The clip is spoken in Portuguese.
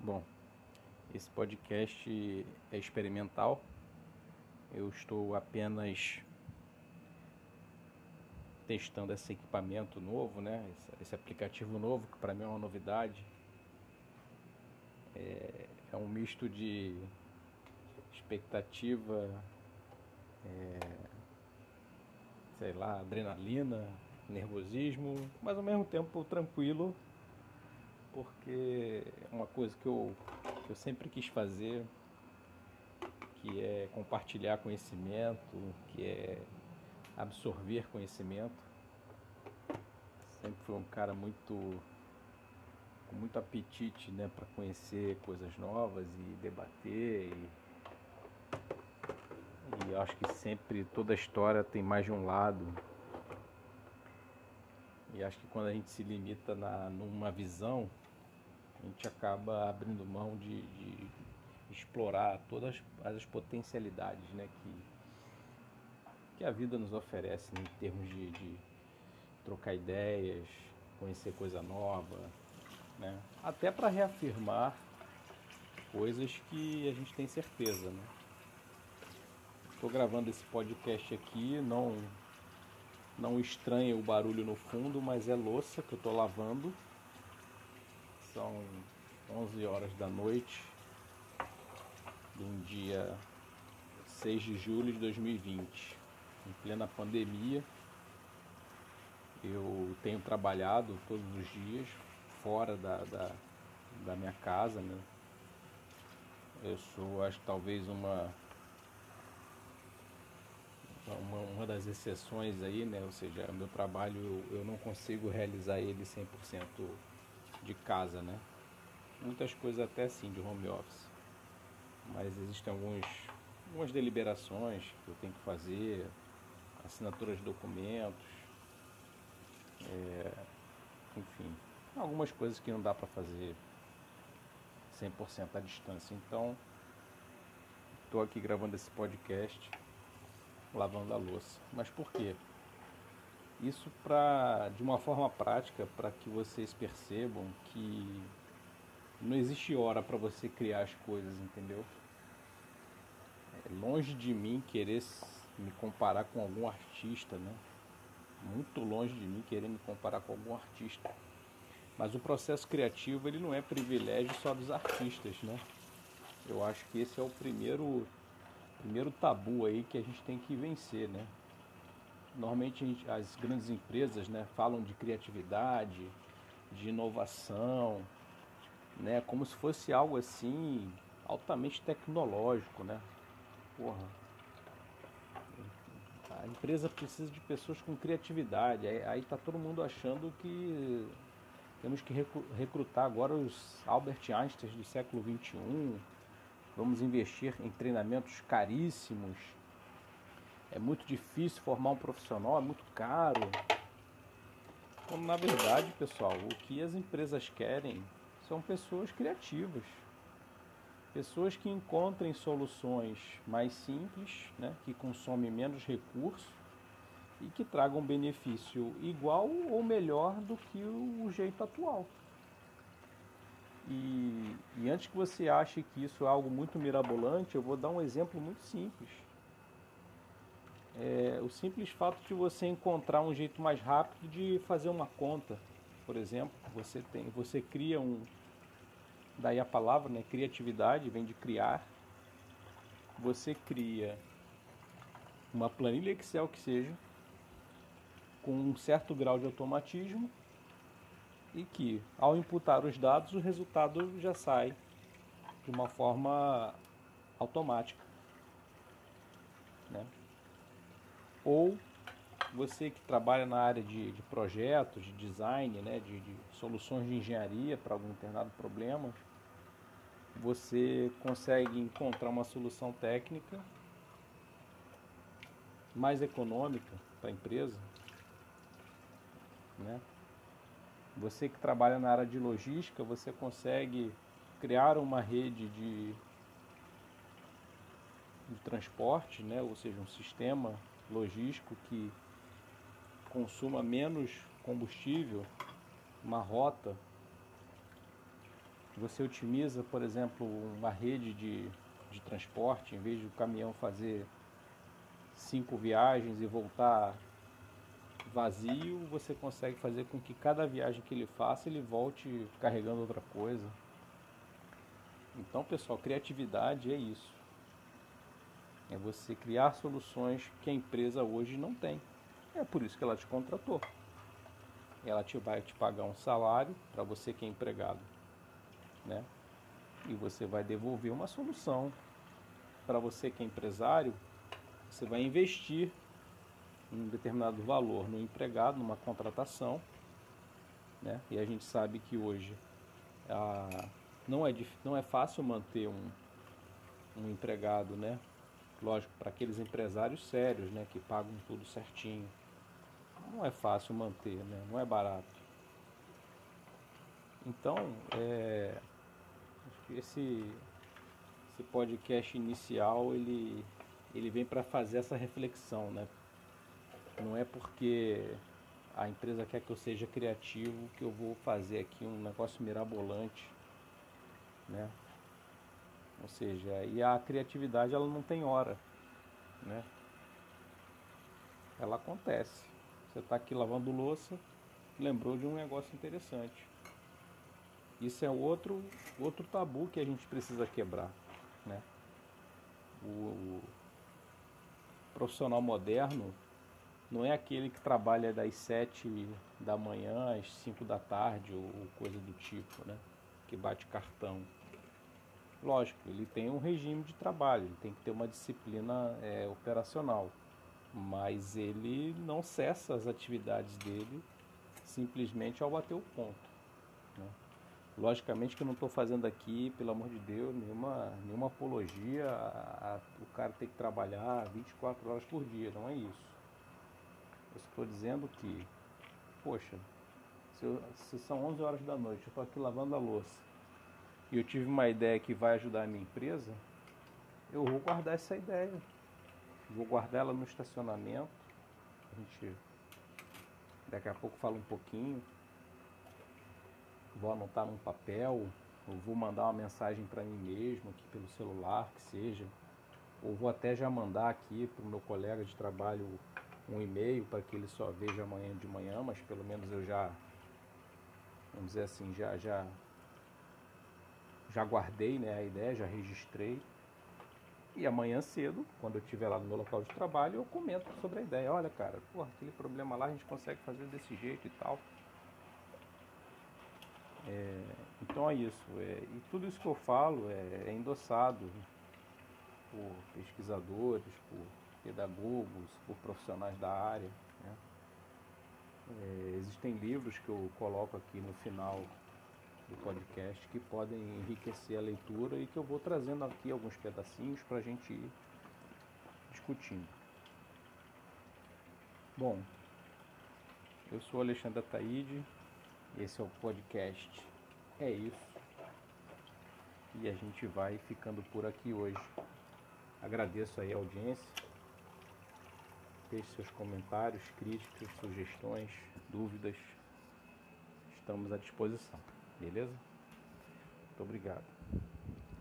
Bom, esse podcast é experimental. Eu estou apenas testando esse equipamento novo, né? Esse, aplicativo novo que para mim é uma novidade. É, é, um misto de expectativa, é, sei lá, adrenalina, nervosismo, mas ao mesmo tempo tranquilo porque é uma coisa que eu, que eu sempre quis fazer, que é compartilhar conhecimento, que é absorver conhecimento. Sempre fui um cara muito com muito apetite, né, para conhecer coisas novas e debater e, e acho que sempre toda história tem mais de um lado e acho que quando a gente se limita na, numa visão, a gente acaba abrindo mão de, de explorar todas as potencialidades né, que, que a vida nos oferece né, em termos de, de trocar ideias, conhecer coisa nova, né? até para reafirmar coisas que a gente tem certeza. Né? Estou gravando esse podcast aqui, não não estranha o barulho no fundo, mas é louça que eu estou lavando. São 11 horas da noite de um dia 6 de julho de 2020, em plena pandemia. Eu tenho trabalhado todos os dias fora da, da, da minha casa, né? Eu sou, acho talvez uma uma, uma das exceções aí, né? Ou seja, o meu trabalho eu, eu não consigo realizar ele 100% de casa, né? Muitas coisas até sim de home office. Mas existem alguns, algumas deliberações que eu tenho que fazer, assinaturas de documentos, é, enfim, algumas coisas que não dá para fazer 100% à distância. Então, estou aqui gravando esse podcast lavando a louça. Mas por quê? Isso para de uma forma prática para que vocês percebam que não existe hora para você criar as coisas, entendeu? É longe de mim querer me comparar com algum artista, né? Muito longe de mim querer me comparar com algum artista. Mas o processo criativo ele não é privilégio só dos artistas, né? Eu acho que esse é o primeiro primeiro tabu aí que a gente tem que vencer, né? Normalmente as grandes empresas, né, falam de criatividade, de inovação, né, como se fosse algo assim altamente tecnológico, né? Porra. A empresa precisa de pessoas com criatividade. Aí, aí tá todo mundo achando que temos que recrutar agora os Albert Einstein do século 21 vamos investir em treinamentos caríssimos. É muito difícil formar um profissional, é muito caro. Quando na verdade, pessoal, o que as empresas querem são pessoas criativas. Pessoas que encontrem soluções mais simples, né, que consomem menos recursos e que tragam benefício igual ou melhor do que o jeito atual. E, e antes que você ache que isso é algo muito mirabolante, eu vou dar um exemplo muito simples. É, o simples fato de você encontrar um jeito mais rápido de fazer uma conta, por exemplo, você tem, você cria um, daí a palavra, né, criatividade vem de criar. Você cria uma planilha Excel que seja com um certo grau de automatismo e que, ao imputar os dados, o resultado já sai de uma forma automática. Né? Ou você que trabalha na área de, de projetos, de design, né, de, de soluções de engenharia para algum determinado problema, você consegue encontrar uma solução técnica mais econômica para a empresa, né? Você que trabalha na área de logística, você consegue criar uma rede de, de transporte, né? ou seja, um sistema logístico que consuma menos combustível, uma rota Você otimiza, por exemplo, uma rede de, de transporte, em vez de o caminhão fazer cinco viagens e voltar vazio, você consegue fazer com que cada viagem que ele faça ele volte carregando outra coisa. Então, pessoal, criatividade é isso. É você criar soluções que a empresa hoje não tem. É por isso que ela te contratou. Ela te vai te pagar um salário para você que é empregado, né? E você vai devolver uma solução para você que é empresário. Você vai investir um determinado valor no empregado, numa contratação, né? E a gente sabe que hoje a, não, é, não é fácil manter um, um empregado, né? Lógico, para aqueles empresários sérios, né? Que pagam tudo certinho. Não é fácil manter, né? Não é barato. Então, é, esse, esse podcast inicial, ele, ele vem para fazer essa reflexão, né? Não é porque a empresa quer que eu seja criativo que eu vou fazer aqui um negócio mirabolante, né? Ou seja, e a criatividade ela não tem hora, né? Ela acontece. Você está aqui lavando louça, lembrou de um negócio interessante. Isso é outro outro tabu que a gente precisa quebrar, né? O, o profissional moderno não é aquele que trabalha das 7 da manhã às 5 da tarde ou coisa do tipo, né? Que bate cartão. Lógico, ele tem um regime de trabalho, ele tem que ter uma disciplina é, operacional, mas ele não cessa as atividades dele simplesmente ao bater o ponto. Né? Logicamente que eu não estou fazendo aqui, pelo amor de Deus, nenhuma, nenhuma apologia a, a, o cara ter que trabalhar 24 horas por dia, não é isso. Eu estou dizendo que, poxa, se, eu, se são 11 horas da noite, eu estou aqui lavando a louça e eu tive uma ideia que vai ajudar a minha empresa, eu vou guardar essa ideia. Vou guardar ela no estacionamento. A gente daqui a pouco fala um pouquinho. Vou anotar num papel, ou vou mandar uma mensagem para mim mesmo aqui pelo celular, que seja. Ou vou até já mandar aqui para o meu colega de trabalho um e-mail para que ele só veja amanhã de manhã, mas pelo menos eu já, vamos dizer assim, já já já guardei né, a ideia, já registrei. E amanhã cedo, quando eu estiver lá no meu local de trabalho, eu comento sobre a ideia. Olha, cara, porra, aquele problema lá a gente consegue fazer desse jeito e tal. É, então é isso. É, e tudo isso que eu falo é, é endossado por pesquisadores, por pedagogos, por profissionais da área. Né? É, existem livros que eu coloco aqui no final do podcast que podem enriquecer a leitura e que eu vou trazendo aqui alguns pedacinhos para a gente ir discutindo. Bom, eu sou Alexandre Ataíde, esse é o podcast É Isso, e a gente vai ficando por aqui hoje. Agradeço aí a audiência, deixe seus comentários, críticas, sugestões, dúvidas, estamos à disposição. Beleza? Muito obrigado.